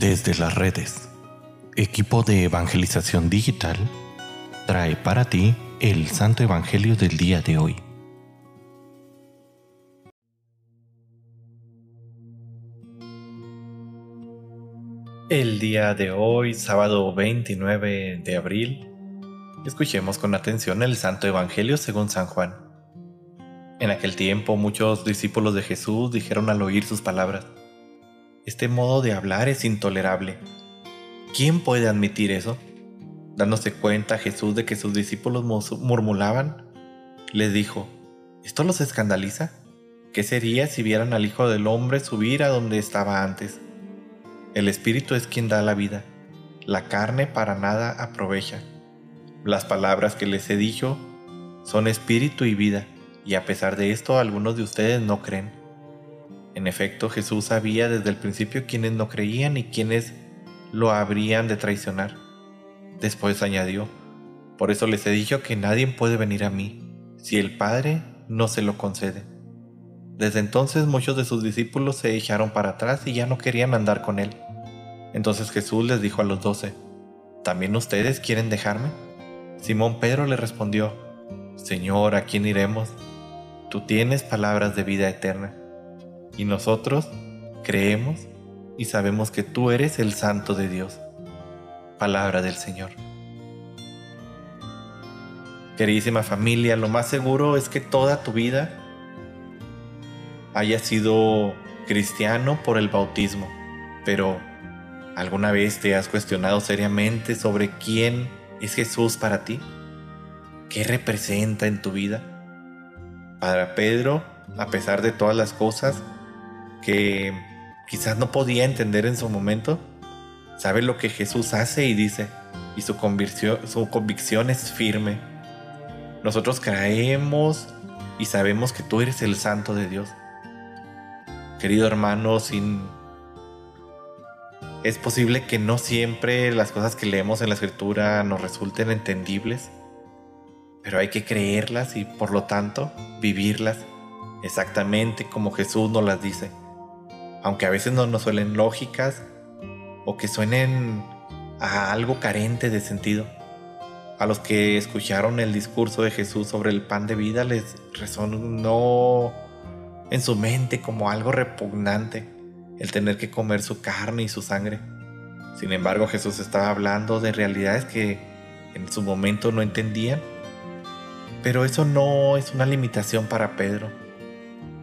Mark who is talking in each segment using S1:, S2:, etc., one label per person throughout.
S1: Desde las redes, equipo de evangelización digital trae para ti el Santo Evangelio del día de hoy. El día de hoy, sábado 29 de abril, escuchemos con atención el Santo Evangelio según San Juan. En aquel tiempo muchos discípulos de Jesús dijeron al oír sus palabras, este modo de hablar es intolerable. ¿Quién puede admitir eso? Dándose cuenta Jesús de que sus discípulos murmuraban, les dijo, ¿esto los escandaliza? ¿Qué sería si vieran al Hijo del Hombre subir a donde estaba antes? El Espíritu es quien da la vida, la carne para nada aprovecha. Las palabras que les he dicho son espíritu y vida, y a pesar de esto algunos de ustedes no creen. En efecto, Jesús sabía desde el principio quiénes no creían y quiénes lo habrían de traicionar. Después añadió, por eso les he dicho que nadie puede venir a mí si el Padre no se lo concede. Desde entonces muchos de sus discípulos se echaron para atrás y ya no querían andar con él. Entonces Jesús les dijo a los doce, ¿también ustedes quieren dejarme? Simón Pedro le respondió, Señor, ¿a quién iremos? Tú tienes palabras de vida eterna y nosotros creemos y sabemos que tú eres el Santo de Dios. Palabra del Señor. Queridísima familia, lo más seguro es que toda tu vida haya sido cristiano por el bautismo, pero ¿alguna vez te has cuestionado seriamente sobre quién es Jesús para ti? ¿Qué representa en tu vida? Para Pedro, a pesar de todas las cosas, que quizás no podía entender en su momento, sabe lo que Jesús hace y dice, y su convicción, es firme. Nosotros creemos y sabemos que tú eres el santo de Dios. Querido hermano, sin... Es posible que no siempre las cosas que leemos en la escritura nos resulten entendibles, pero hay que creerlas y por lo tanto vivirlas exactamente como Jesús nos las dice aunque a veces no nos suelen lógicas o que suenen a algo carente de sentido. A los que escucharon el discurso de Jesús sobre el pan de vida les resonó en su mente como algo repugnante el tener que comer su carne y su sangre. Sin embargo, Jesús estaba hablando de realidades que en su momento no entendían. Pero eso no es una limitación para Pedro.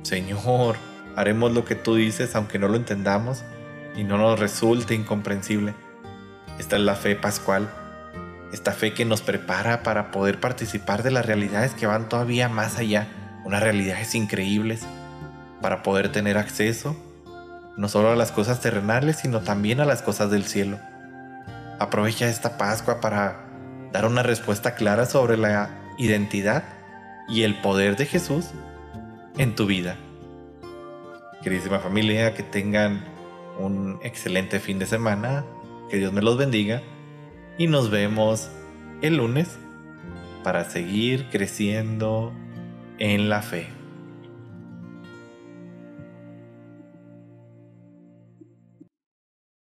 S1: Señor, Haremos lo que tú dices aunque no lo entendamos y no nos resulte incomprensible. Esta es la fe pascual, esta fe que nos prepara para poder participar de las realidades que van todavía más allá, unas realidades increíbles, para poder tener acceso no solo a las cosas terrenales, sino también a las cosas del cielo. Aprovecha esta Pascua para dar una respuesta clara sobre la identidad y el poder de Jesús en tu vida queridísima familia, que tengan un excelente fin de semana, que Dios me los bendiga y nos vemos el lunes para seguir creciendo en la fe.